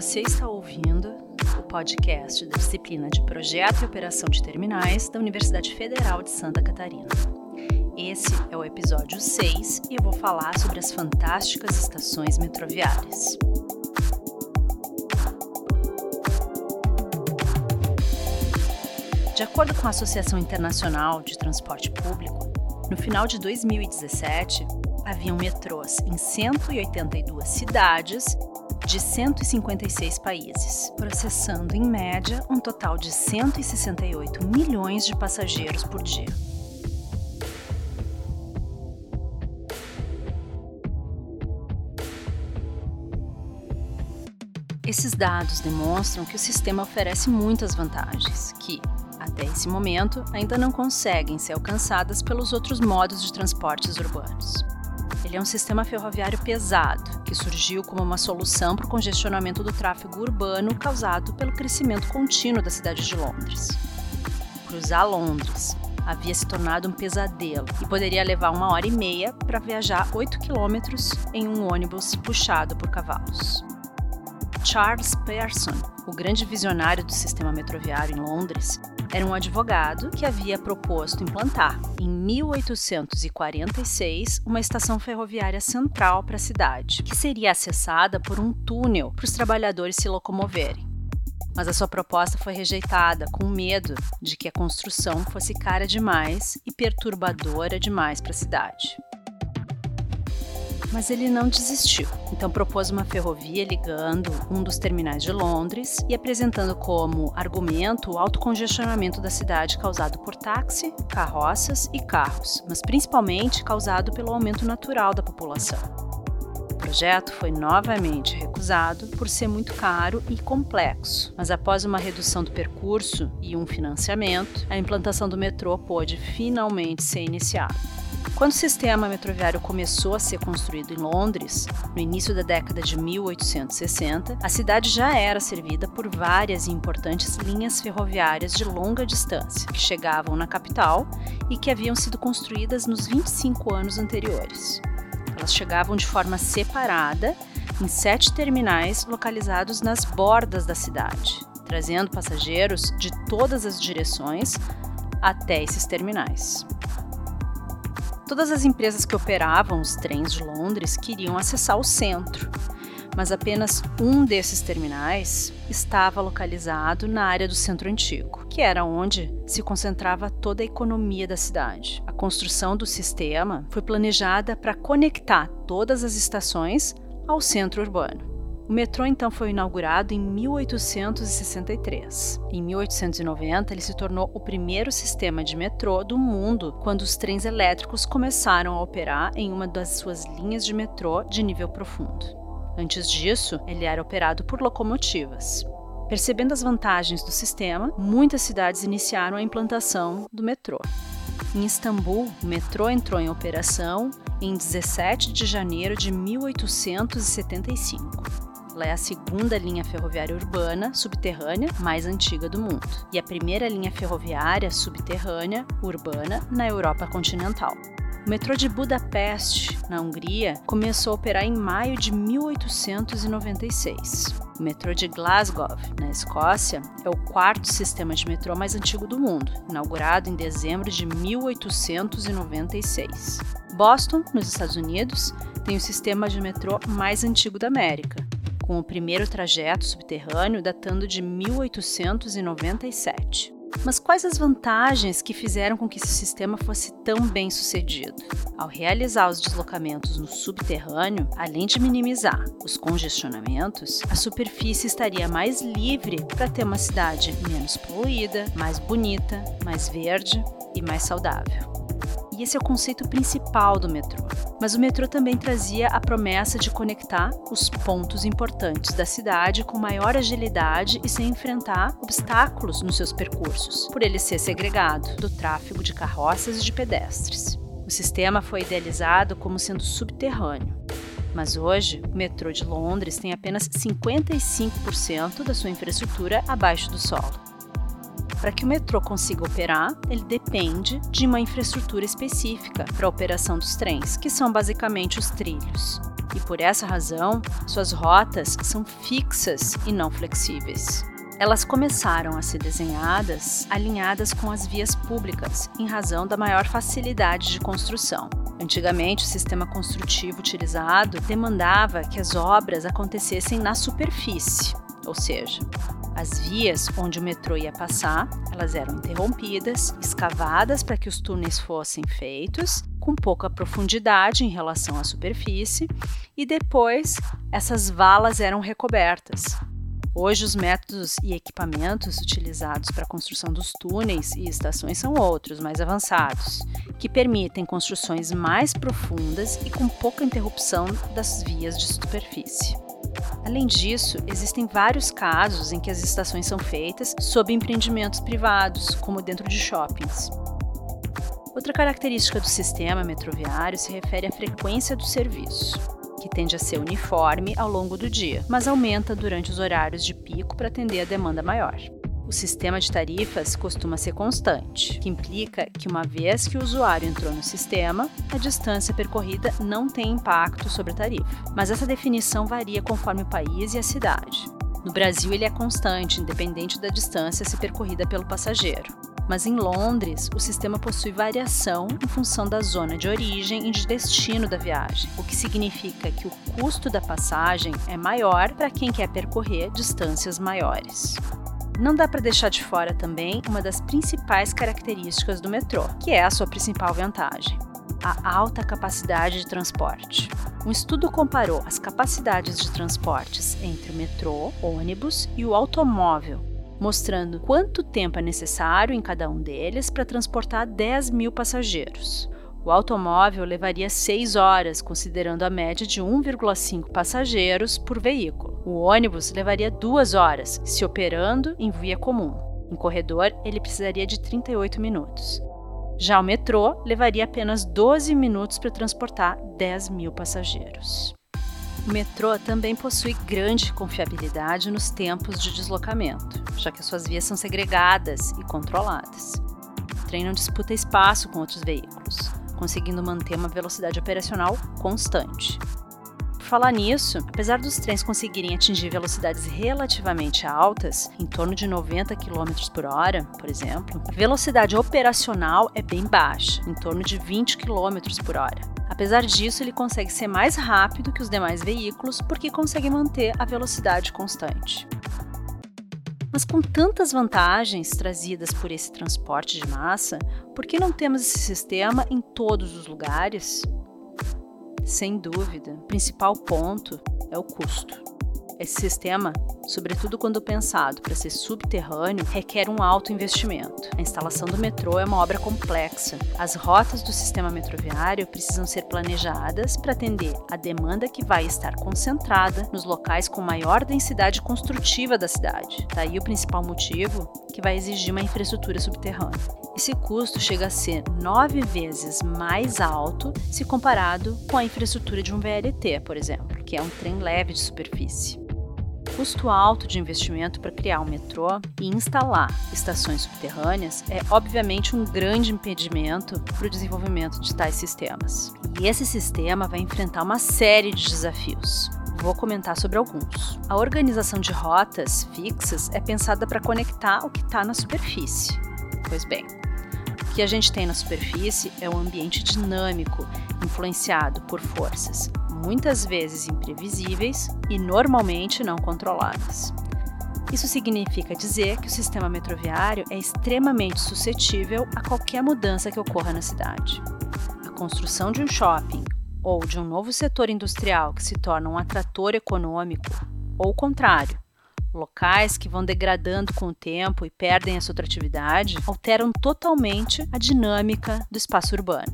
Você está ouvindo o podcast da disciplina de Projeto e Operação de Terminais da Universidade Federal de Santa Catarina. Esse é o episódio 6 e eu vou falar sobre as fantásticas estações metroviárias. De acordo com a Associação Internacional de Transporte Público, no final de 2017, haviam metrôs em 182 cidades de 156 países, processando em média um total de 168 milhões de passageiros por dia. Esses dados demonstram que o sistema oferece muitas vantagens, que, até esse momento, ainda não conseguem ser alcançadas pelos outros modos de transportes urbanos. Ele é um sistema ferroviário pesado, que surgiu como uma solução para o congestionamento do tráfego urbano causado pelo crescimento contínuo da cidade de Londres. Cruzar Londres havia se tornado um pesadelo e poderia levar uma hora e meia para viajar 8 quilômetros em um ônibus puxado por cavalos. Charles Pearson, o grande visionário do sistema metroviário em Londres, era um advogado que havia proposto implantar, em 1846, uma estação ferroviária central para a cidade, que seria acessada por um túnel para os trabalhadores se locomoverem. Mas a sua proposta foi rejeitada com medo de que a construção fosse cara demais e perturbadora demais para a cidade. Mas ele não desistiu, então propôs uma ferrovia ligando um dos terminais de Londres e apresentando como argumento o alto congestionamento da cidade causado por táxi, carroças e carros, mas principalmente causado pelo aumento natural da população. O projeto foi novamente recusado por ser muito caro e complexo, mas após uma redução do percurso e um financiamento, a implantação do metrô pôde finalmente ser iniciada. Quando o sistema metroviário começou a ser construído em Londres, no início da década de 1860, a cidade já era servida por várias e importantes linhas ferroviárias de longa distância, que chegavam na capital e que haviam sido construídas nos 25 anos anteriores. Elas chegavam de forma separada em sete terminais localizados nas bordas da cidade, trazendo passageiros de todas as direções até esses terminais. Todas as empresas que operavam os trens de Londres queriam acessar o centro, mas apenas um desses terminais estava localizado na área do centro antigo, que era onde se concentrava toda a economia da cidade. A construção do sistema foi planejada para conectar todas as estações ao centro urbano. O metrô então foi inaugurado em 1863. Em 1890, ele se tornou o primeiro sistema de metrô do mundo quando os trens elétricos começaram a operar em uma das suas linhas de metrô de nível profundo. Antes disso, ele era operado por locomotivas. Percebendo as vantagens do sistema, muitas cidades iniciaram a implantação do metrô. Em Istambul, o metrô entrou em operação em 17 de janeiro de 1875. É a segunda linha ferroviária urbana subterrânea mais antiga do mundo e a primeira linha ferroviária subterrânea urbana na Europa continental. O metrô de Budapeste, na Hungria, começou a operar em maio de 1896. O metrô de Glasgow, na Escócia, é o quarto sistema de metrô mais antigo do mundo, inaugurado em dezembro de 1896. Boston, nos Estados Unidos, tem o sistema de metrô mais antigo da América, com o primeiro trajeto subterrâneo datando de 1897. Mas quais as vantagens que fizeram com que esse sistema fosse tão bem sucedido? Ao realizar os deslocamentos no subterrâneo, além de minimizar os congestionamentos, a superfície estaria mais livre para ter uma cidade menos poluída, mais bonita, mais verde e mais saudável. Esse é o conceito principal do metrô. Mas o metrô também trazia a promessa de conectar os pontos importantes da cidade com maior agilidade e sem enfrentar obstáculos nos seus percursos, por ele ser segregado do tráfego de carroças e de pedestres. O sistema foi idealizado como sendo subterrâneo, mas hoje o metrô de Londres tem apenas 55% da sua infraestrutura abaixo do solo. Para que o metrô consiga operar, ele depende de uma infraestrutura específica para a operação dos trens, que são basicamente os trilhos. e por essa razão, suas rotas são fixas e não flexíveis. Elas começaram a ser desenhadas alinhadas com as vias públicas, em razão da maior facilidade de construção. Antigamente, o sistema construtivo utilizado demandava que as obras acontecessem na superfície, ou seja, as vias onde o metrô ia passar, elas eram interrompidas, escavadas para que os túneis fossem feitos com pouca profundidade em relação à superfície, e depois essas valas eram recobertas. Hoje, os métodos e equipamentos utilizados para a construção dos túneis e estações são outros, mais avançados, que permitem construções mais profundas e com pouca interrupção das vias de superfície. Além disso, existem vários casos em que as estações são feitas sob empreendimentos privados, como dentro de shoppings. Outra característica do sistema metroviário se refere à frequência do serviço que tende a ser uniforme ao longo do dia, mas aumenta durante os horários de pico para atender a demanda maior. O sistema de tarifas costuma ser constante, que implica que uma vez que o usuário entrou no sistema, a distância percorrida não tem impacto sobre a tarifa. Mas essa definição varia conforme o país e a cidade. No Brasil, ele é constante, independente da distância a ser percorrida pelo passageiro mas em Londres o sistema possui variação em função da zona de origem e de destino da viagem, o que significa que o custo da passagem é maior para quem quer percorrer distâncias maiores. Não dá para deixar de fora também uma das principais características do metrô, que é a sua principal vantagem: a alta capacidade de transporte. Um estudo comparou as capacidades de transportes entre o metrô, ônibus e o automóvel mostrando quanto tempo é necessário em cada um deles para transportar 10 mil passageiros. O automóvel levaria 6 horas, considerando a média de 1,5 passageiros por veículo. O ônibus levaria 2 horas, se operando em via comum. Em corredor, ele precisaria de 38 minutos. Já o metrô levaria apenas 12 minutos para transportar 10 mil passageiros. O metrô também possui grande confiabilidade nos tempos de deslocamento, já que as suas vias são segregadas e controladas. O trem não disputa espaço com outros veículos, conseguindo manter uma velocidade operacional constante. Por falar nisso, apesar dos trens conseguirem atingir velocidades relativamente altas, em torno de 90 km por hora, por exemplo, a velocidade operacional é bem baixa, em torno de 20 km por hora. Apesar disso, ele consegue ser mais rápido que os demais veículos porque consegue manter a velocidade constante. Mas com tantas vantagens trazidas por esse transporte de massa, por que não temos esse sistema em todos os lugares? Sem dúvida, o principal ponto é o custo. Esse sistema, sobretudo quando pensado para ser subterrâneo, requer um alto investimento. A instalação do metrô é uma obra complexa. As rotas do sistema metroviário precisam ser planejadas para atender a demanda que vai estar concentrada nos locais com maior densidade construtiva da cidade. Daí o principal motivo que vai exigir uma infraestrutura subterrânea. Esse custo chega a ser nove vezes mais alto se comparado com a infraestrutura de um VLT, por exemplo, que é um trem leve de superfície custo alto de investimento para criar um metrô e instalar estações subterrâneas é obviamente um grande impedimento para o desenvolvimento de tais sistemas. E esse sistema vai enfrentar uma série de desafios. Vou comentar sobre alguns. A organização de rotas fixas é pensada para conectar o que está na superfície. Pois bem, que a gente tem na superfície é um ambiente dinâmico, influenciado por forças muitas vezes imprevisíveis e normalmente não controladas. Isso significa dizer que o sistema metroviário é extremamente suscetível a qualquer mudança que ocorra na cidade. A construção de um shopping ou de um novo setor industrial que se torna um atrator econômico, ou o contrário, locais que vão degradando com o tempo e perdem a sua atratividade, alteram totalmente a dinâmica do espaço urbano.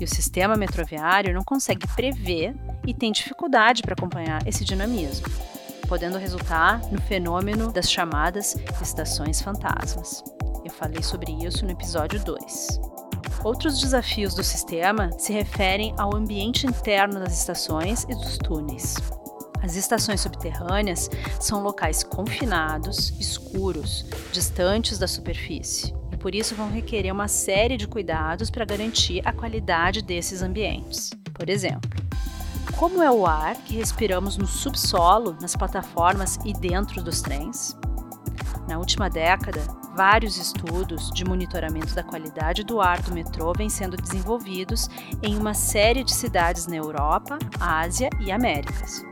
E o sistema metroviário não consegue prever e tem dificuldade para acompanhar esse dinamismo, podendo resultar no fenômeno das chamadas estações fantasmas. Eu falei sobre isso no episódio 2. Outros desafios do sistema se referem ao ambiente interno das estações e dos túneis. As estações subterrâneas são locais confinados, escuros, distantes da superfície, e por isso vão requerer uma série de cuidados para garantir a qualidade desses ambientes. Por exemplo, como é o ar que respiramos no subsolo, nas plataformas e dentro dos trens? Na última década, vários estudos de monitoramento da qualidade do ar do metrô vêm sendo desenvolvidos em uma série de cidades na Europa, Ásia e Américas.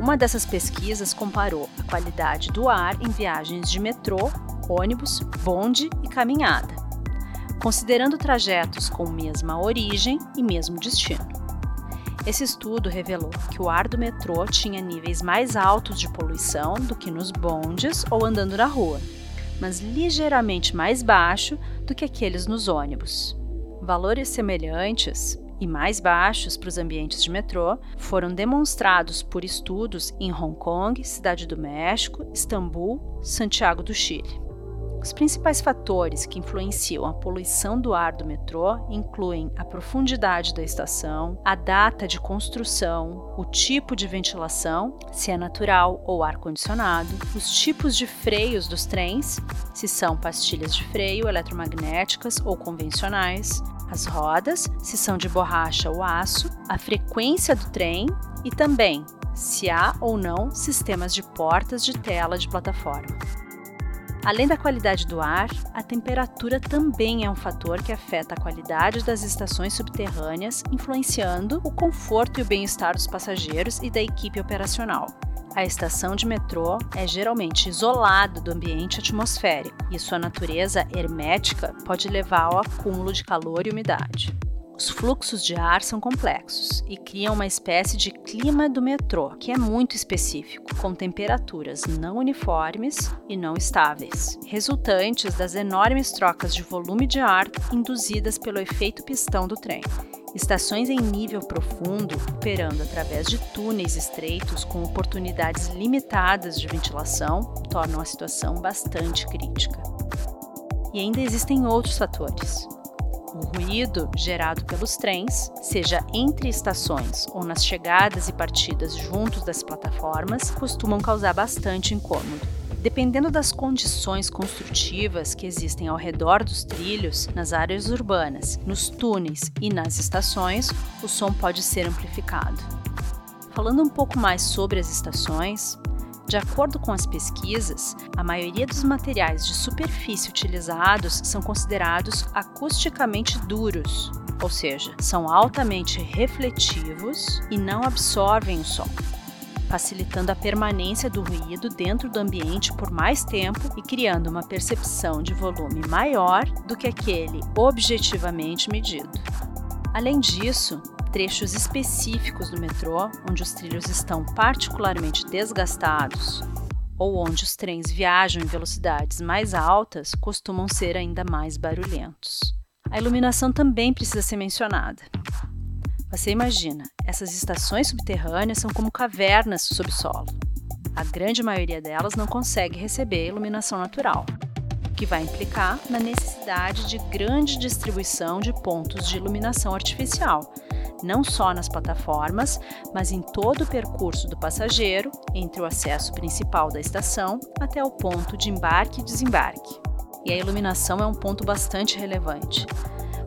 Uma dessas pesquisas comparou a qualidade do ar em viagens de metrô, ônibus, bonde e caminhada, considerando trajetos com mesma origem e mesmo destino. Esse estudo revelou que o ar do metrô tinha níveis mais altos de poluição do que nos bondes ou andando na rua, mas ligeiramente mais baixo do que aqueles nos ônibus. Valores semelhantes e mais baixos para os ambientes de metrô foram demonstrados por estudos em Hong Kong, Cidade do México, Istambul, Santiago do Chile. Os principais fatores que influenciam a poluição do ar do metrô incluem a profundidade da estação, a data de construção, o tipo de ventilação, se é natural ou ar-condicionado, os tipos de freios dos trens, se são pastilhas de freio eletromagnéticas ou convencionais, as rodas, se são de borracha ou aço, a frequência do trem e também se há ou não sistemas de portas de tela de plataforma. Além da qualidade do ar, a temperatura também é um fator que afeta a qualidade das estações subterrâneas, influenciando o conforto e o bem-estar dos passageiros e da equipe operacional. A estação de metrô é geralmente isolada do ambiente atmosférico e sua natureza hermética pode levar ao acúmulo de calor e umidade. Os fluxos de ar são complexos e criam uma espécie de clima do metrô, que é muito específico, com temperaturas não uniformes e não estáveis, resultantes das enormes trocas de volume de ar induzidas pelo efeito pistão do trem. Estações em nível profundo, operando através de túneis estreitos com oportunidades limitadas de ventilação, tornam a situação bastante crítica. E ainda existem outros fatores. O ruído gerado pelos trens, seja entre estações ou nas chegadas e partidas juntos das plataformas, costumam causar bastante incômodo. Dependendo das condições construtivas que existem ao redor dos trilhos, nas áreas urbanas, nos túneis e nas estações, o som pode ser amplificado. Falando um pouco mais sobre as estações, de acordo com as pesquisas, a maioria dos materiais de superfície utilizados são considerados acusticamente duros, ou seja, são altamente refletivos e não absorvem o som, facilitando a permanência do ruído dentro do ambiente por mais tempo e criando uma percepção de volume maior do que aquele objetivamente medido. Além disso, trechos específicos do metrô onde os trilhos estão particularmente desgastados ou onde os trens viajam em velocidades mais altas costumam ser ainda mais barulhentos. A iluminação também precisa ser mencionada. Você imagina, essas estações subterrâneas são como cavernas sob solo. A grande maioria delas não consegue receber iluminação natural, o que vai implicar na necessidade de grande distribuição de pontos de iluminação artificial, não só nas plataformas, mas em todo o percurso do passageiro, entre o acesso principal da estação até o ponto de embarque e desembarque. E a iluminação é um ponto bastante relevante.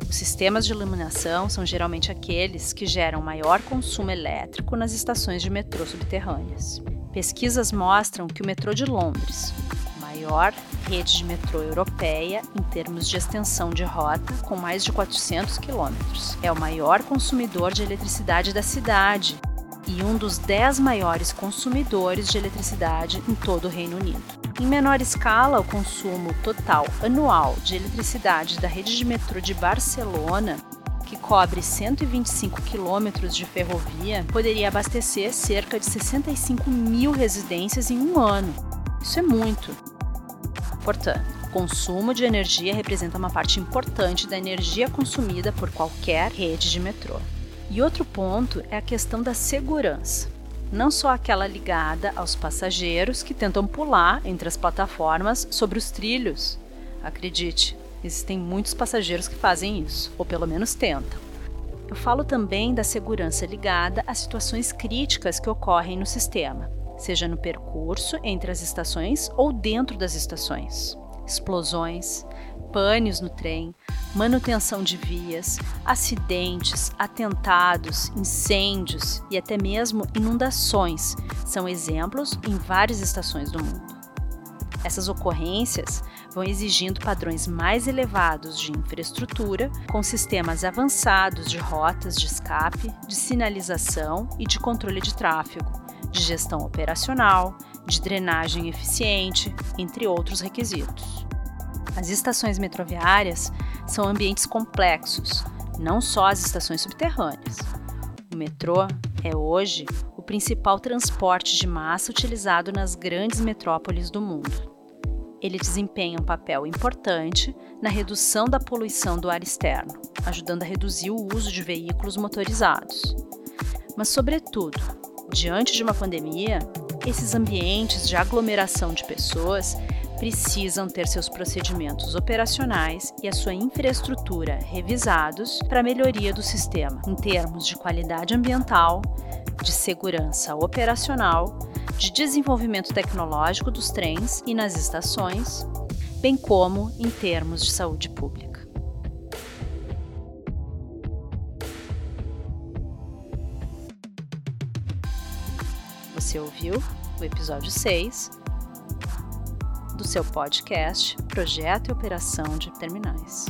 Os sistemas de iluminação são geralmente aqueles que geram maior consumo elétrico nas estações de metrô subterrâneas. Pesquisas mostram que o metrô de Londres, maior rede de metrô europeia em termos de extensão de rota, com mais de 400 quilômetros. É o maior consumidor de eletricidade da cidade e um dos 10 maiores consumidores de eletricidade em todo o Reino Unido. Em menor escala, o consumo total anual de eletricidade da rede de metrô de Barcelona que cobre 125 quilômetros de ferrovia, poderia abastecer cerca de 65 mil residências em um ano. Isso é muito. O consumo de energia representa uma parte importante da energia consumida por qualquer rede de metrô. E outro ponto é a questão da segurança. Não só aquela ligada aos passageiros que tentam pular entre as plataformas sobre os trilhos. Acredite, existem muitos passageiros que fazem isso, ou pelo menos tentam. Eu falo também da segurança ligada a situações críticas que ocorrem no sistema, seja no percurso entre as estações ou dentro das estações. explosões, pânios no trem, manutenção de vias, acidentes, atentados, incêndios e até mesmo inundações são exemplos em várias estações do mundo. Essas ocorrências vão exigindo padrões mais elevados de infraestrutura, com sistemas avançados de rotas de escape, de sinalização e de controle de tráfego, de gestão operacional, de drenagem eficiente, entre outros requisitos. As estações metroviárias são ambientes complexos, não só as estações subterrâneas. O metrô é hoje o principal transporte de massa utilizado nas grandes metrópoles do mundo. Ele desempenha um papel importante na redução da poluição do ar externo, ajudando a reduzir o uso de veículos motorizados. Mas, sobretudo, diante de uma pandemia, esses ambientes de aglomeração de pessoas precisam ter seus procedimentos operacionais e a sua infraestrutura revisados para a melhoria do sistema, em termos de qualidade ambiental, de segurança operacional, de desenvolvimento tecnológico dos trens e nas estações, bem como em termos de saúde pública. Você ouviu o episódio 6 do seu podcast Projeto e Operação de Terminais.